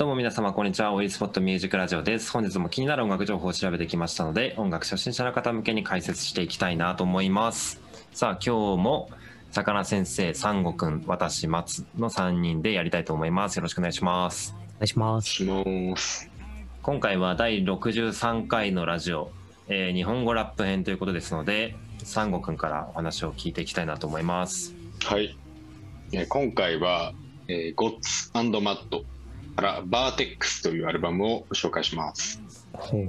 どうも皆様こんにちは。オイルスポットミュージックラジオです。本日も気になる音楽情報を調べてきましたので、音楽初心者の方向けに解説していきたいなと思います。さあ、今日も魚先生、サンゴくん、私、松の3人でやりたいと思います。よろしくお願いします。お願いします。します。今回は第63回のラジオ、えー日本語ラップ編ということですので、サンゴくんからお話を聞いていきたいなと思います。はい。えー今回は、えー、 Gottz MUD から VERTEX というアルバムを紹介します。ほう。イ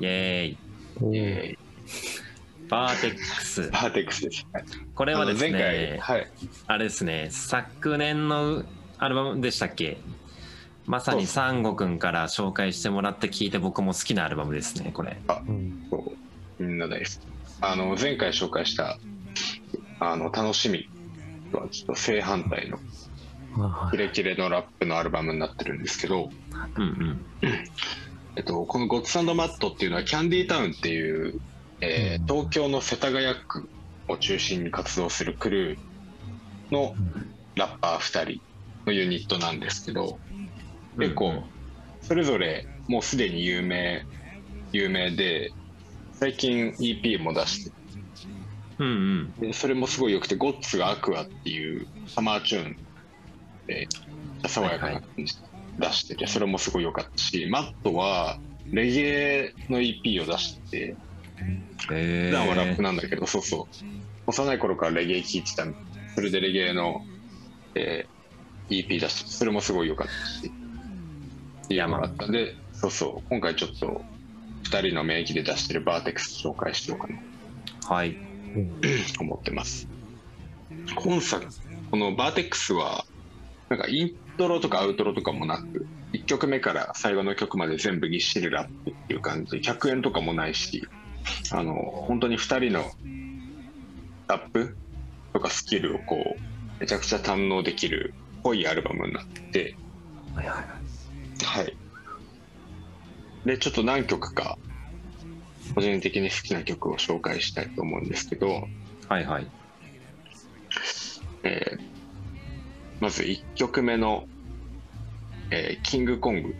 エーイ。おーえ VERTEX、。 VERTEX です。はいこれはですね、はい。あれですね、昨年のアルバムでしたっけ？まさにサンゴくんから紹介してもらって聞いて僕も好きなアルバムですね、これ。うん。そうみんな大好き。あの、前回紹介した、あの、楽しみとはちょっと正反対のはキレキレのラップのアルバムになってるんですけど、うんうん。えっと、このゴッツマットっていうのはキャンディータウンっていう、えーうん。東京の世田谷区を中心に活動するクルーのラッパー2人のユニットなんですけど結構それぞれもうすでに有名有名で最近 EP も出してうんうん。でそれもすごい良くてゴッツがアクアっていうサマーチューンで爽やかな感じで出しててそれもすごい良かったしマットはレゲエの EP を出しててえ普段はラップー、なんだけど、そうそう。幼い頃からレゲエ聴いてたそれでレゲエの、えー EP 出してそれもすごい良かったしいやもらった。んでそうそう。今回ちょっと2人の免疫で出してるバーテックス紹介しようかな。はい。い。思ってます。今作このバーテックスはなんかイントロとかアウトロとかもなく1曲目から最後の曲まで全部ぎっしりラップっていう感じで100円とかもないしあの本当に2人のラップとかスキルをこうめちゃくちゃ堪能できる濃いアルバムになっててはいはい。はいでちょっと何曲か個人的に好きな曲を紹介したいと思うんですけどはいはい。えーまず1曲目の、えーキングコング」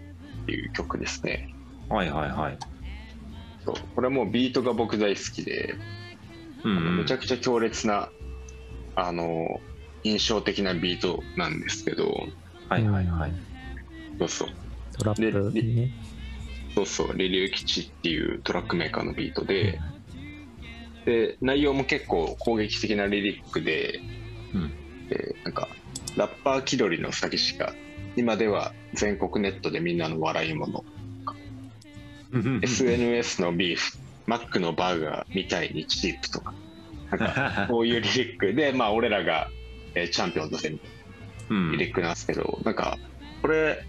っていう曲ですねはいはいはい。そうこれはもうビートが僕大好きで、うんうんめちゃくちゃ強烈なあの印象的なビートなんですけどはいはいはい。そうそうトラップね。そうそうリリュウ吉っていうトラックメーカーのビートでで内容も結構攻撃的なリリックでうん。でなんかラッパー気取りの詐欺師が今では全国ネットでみんなの笑い物 SNS のビーフマックのバーガーみたいにチープとか。なんかこういうリリック。でまあ俺らが、えーチャンピオンとしてリリックなんですけど、なんかこれ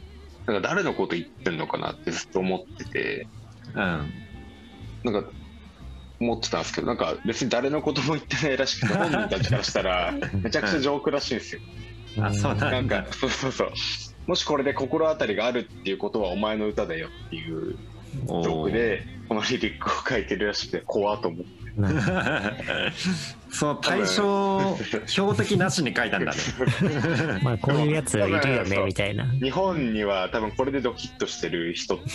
なんか誰のこと言ってんのかなってずっと思ってて。うん。なんか思ってたんですけどなんか別に誰のことも言ってないらしくて本人たちからしたら めちゃくちゃジョークらしいんですよあそうなんなんか、そうそうそう。もしこれで心当たりがあるっていうことはお前の歌だよっていうジョークで、このリリックを書いてるらしくて、怖っと思って。その対象標的なしに書いたんだね。まあこういうやついるよねみたいな。日本には多分これでドキッとしてる人って、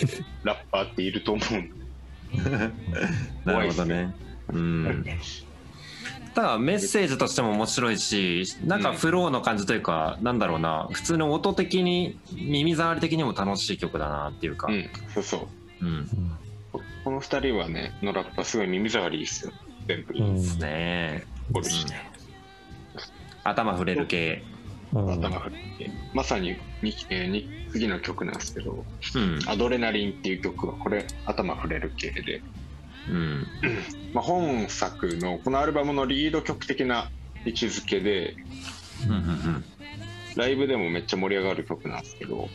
ラッパーっていると思う。なるほどね。うん。ただメッセージとしても面白いし、なんかフローの感じというか、なんだろうな、普通の音的に、耳障り的にも楽しい曲だなっていうか。うん、そうそう。うん。うんこの二人はね、のラッパーすごい耳障りいいっすよ。全部いい。うんですね。これして頭触れる系。うん頭振って。まさにに、えーに次の曲なんですけど、うん。アドレナリンっていう曲は、これ頭触れる系で、うん。まあ、本作のこのアルバムのリード曲的な位置づけでうん。うん。ライブでもめっちゃ盛り上がる曲なんですけど、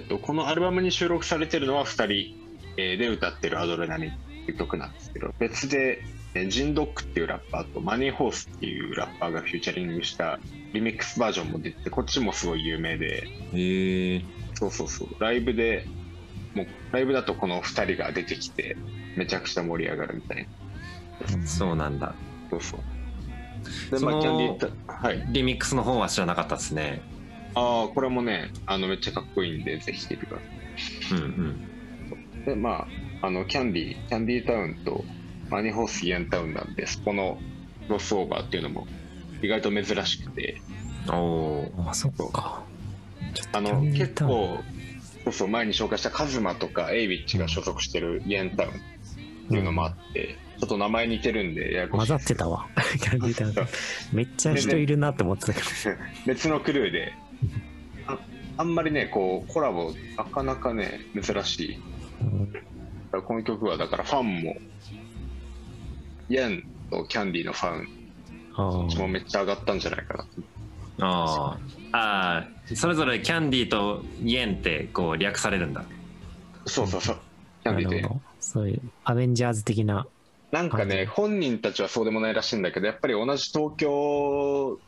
えっと、このアルバムに収録されてるのは2人えーで歌ってる「アドレナリン」っていう曲なんですけど別でえージンドックっていうラッパーとマニーホースっていうラッパーがフューチャリングしたリミックスバージョンも出てこっちもすごい有名でへえ。そうそうそうライブでもうライブだとこの2人が出てきてめちゃくちゃ盛り上がるみたいな。そうなんだ。そうそう。でそのまあキャンディータはい。リミックスの方は知らなかったですね。ああ、これもね、あのめっちゃかっこいいんで、ぜひ聴いてくださうんうん。い。で、まあ、あのキャンディー、キャンディータウンとマニホースイエンタウンなんで、そこのクロスオーバーっていうのも意外と珍しくて、おおー。あそっか。あの結構、そうそう、前に紹介したカズマとかエイビッチが所属してるイエンタウンっていうのもあって、ちょっと名前似てるんで、ややこしい混ざってたわ。キャンディータウンめっちゃ人いるなって思ってたけど。別のクルーでああんまりねこうコラボなかなかね珍しい。うんこの曲はだからファンもイェンとキャンディーのファンあもめっちゃ上がったんじゃないかな。あー。あー。それぞれキャンディーとイエンってこう略されるんだ。そうそうそう。キャンディーで。なるほどそういうアベンジャーズ的ななんかね本人たちはそうでもないらしいんだけどやっぱり同じ東京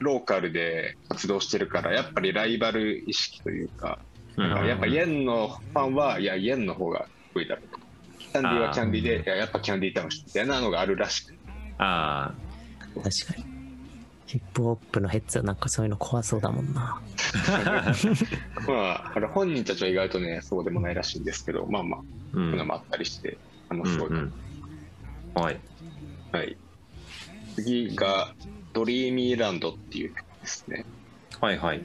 ローカルで活動してるからやっぱりライバル意識というかうん。やっぱイエンのファンはいやイエンの方がかっこいいだろうと。キャンディーはキャンディーでいややっぱキャンディータウンみたいなのがあるらしくあ確かに。ヒップホップのヘッズはなんかそういうの怖そうだもんな。まあ、あれ本人たちは意外とね、そうでもないらしいんですけど、まあまあ、うんのもあったりして、あの、すごい。うんうんはいはい。次が、ドリーミーランドっていう曲ですね。はいはい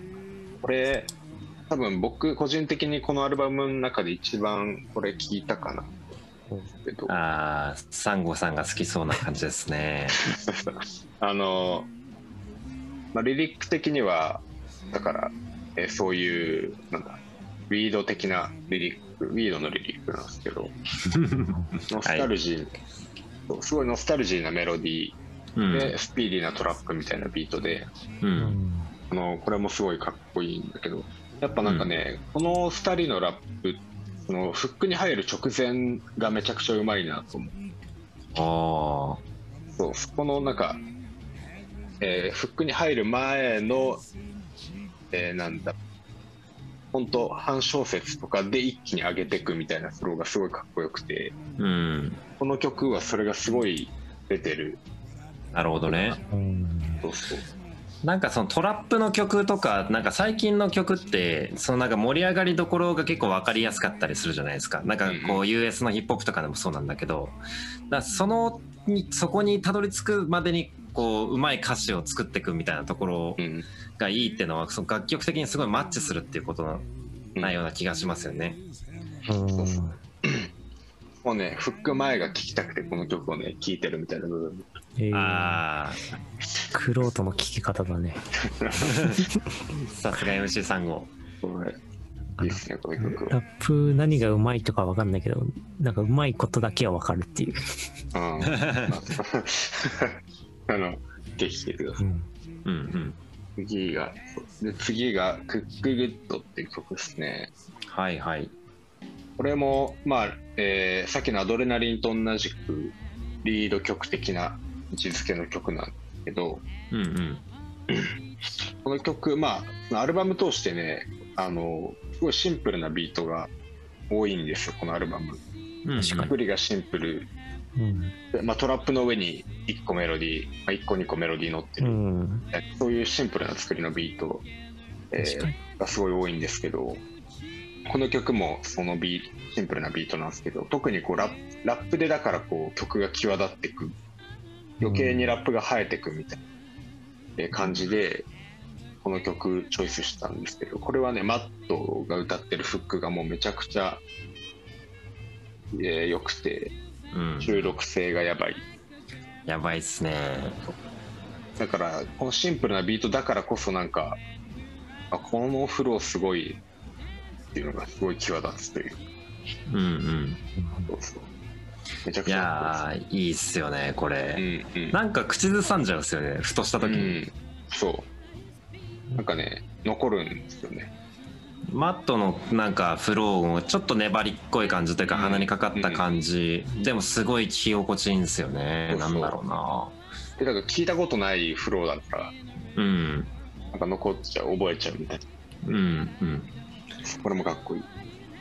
これ、多分僕、個人的にこのアルバムの中で一番これ聞いたかなああサンゴさんが好きそうな感じですね あの、まあ、リリック的には、だから、えーそういう、なんだ、ウィード的なリリック、ウィードのリリックなんですけど、ノスタルジー、そうすごいノスタルジーなメロディうん。ーで、スピーディーなトラップみたいなビートで、ううん。んあのこれもすごいかっこいいんだけど、やっぱなんかね、この2人のラップ、そのフックに入る直前がめちゃくちゃうまいなと思う。あそうそこのなんか、えーフックに入る前の、えーなんだ、本当半小節とかで一気に上げていくみたいなフローがすごいかっこよくて、あうん。この曲はそれがすごい出てる。なるほどね。うんそうそう。なんかそのトラップの曲とかなんか最近の曲ってそのなんか盛り上がりどころが結構分かりやすかったりするじゃないですか。なんかこう US のヒップホップとかでもそうなんだけどだそのにそこにたどり着くまでにこううまい歌詞を作っていくみたいなところうん。がいいっていうのはその楽曲的にすごいマッチするっていうことのうんないような気がしますよね。うんもうね、フック前が聴きたくてこの曲をね、聴いてるみたいな部分。えーあクロートの聞き方だねあ さすが MC3 号。いいですね、この曲ラップ何がうまいとかわかんないけどなんかうまいことだけはわかるっていう、は。うん。あの、ぜひ聴いてください。うんうんうん。次が、で次が、クックグッドっていう曲ですね。はいはい。これも、まあ、えーさっきのアドレナリンと同じく、リード曲的な位置づけの曲なんですけど、うんうん。この曲、まあ、アルバム通してね、あの、すごいシンプルなビートが多いんですよ、このアルバム。うん確か作りがシンプルうん。で、まあ、トラップの上に1個メロディー、まあ、1個2個メロディー乗ってうる、ん。そういうシンプルな作りのビート、えーがすごい多いんですけどこの曲もそのビーシンプルなビートなんですけど特にこうラップラップでだからこう曲が際立ってく余計にラップが映えてくみたいなえー感じでこの曲チョイスしたんですけどこれはねマットが歌ってるフックがもうめちゃくちゃえー良くてうん。収録性がやばいやばいっすね。だからこのシンプルなビートだからこそなんかあこのフローすごいっていうのがすごい際立つといううんうん。そうそうめちゃくいちゃやー、いいっすよね、これ。うんうんなんか口ずさんじゃうんですよね、ふとした時に。うんそうなんかね残るんですよねマットのなんかフローもちょっと粘りっこい感じというかうん。鼻にかかった感じ、でもすごい聞き心地いいんですよねなんだろうな。でだから聞いたことないフローだったらうん。なんか残っちゃう覚えちゃうみたいうんうん。なこれもかっこいい。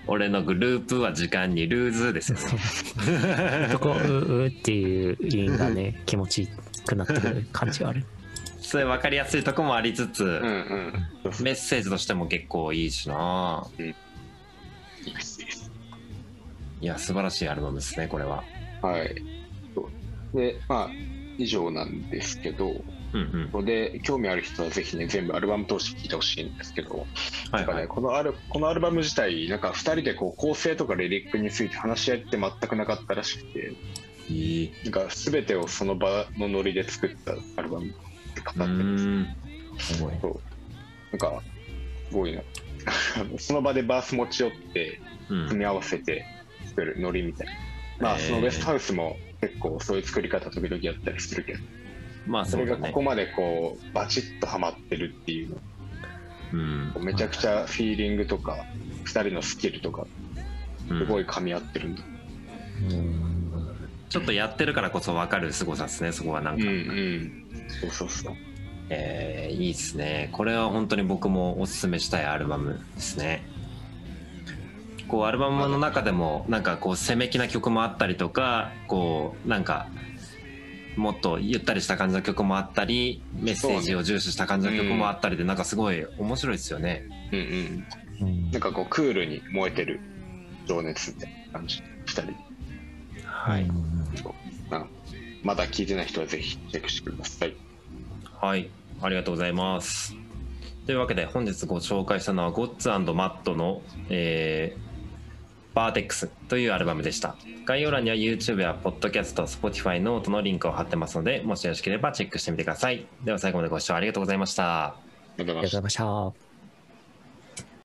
俺のグループは時間にルーズですよね。そ こううっていう韻がね気持ちよくなってくる感じはあるそれ分かりやすいとこもありつつ、うんうん。メッセージとしても結構いいしな。いいですいや素晴らしいアルバムですねこれは。はい。で、まあ、以上なんですけど、うんうん。で興味ある人はぜひね、全部アルバム通して聴いてほしいんですけど、はいはい。ね、このアルこのアルバム自体、なんか2人でこう構成とかリリックについて話し合いって全くなかったらしくて、なんか全てをその場のノリで作ったアルバムって語うってるんですすごい。そう。なんか、すごいな。その場でバース持ち寄って、うん。組み合わせて作るノリみたいな。まあ、そのウェストハウスも結構そういう作り方時々やったりするけど、まあそそれがここまでこう、バチッとハマってるっていううん。の、めちゃくちゃフィーリングとか、2人のスキルとか、うん。すごい噛み合ってるんだ。うんちょっとやってるからこそ分かる凄さですねそこはなんか、うんうん。そうそうそう。えーいいですねこれは本当に僕もおすすめしたいアルバムですねこうアルバムの中でもなんかこう攻め気な曲もあったりとかこうなんかもっとゆったりした感じの曲もあったりメッセージを重視した感じの曲もあったりでなんかすごい面白いですよねうんうん。うんなんかこう、クールに燃えてる情熱みたいな感じ。2人。はいなまだ聞いてない人はぜひチェックしてください。はい、ありがとうございます。というわけで本日ご紹介したのは Gottz MUD の、えー VERTEX というアルバムでした。概要欄には YouTube や Podcast、Spotify、 note のリンクを貼ってますので、もしよろしければチェックしてみてください。では最後までご視聴。ありがとうございましたありがとうございました。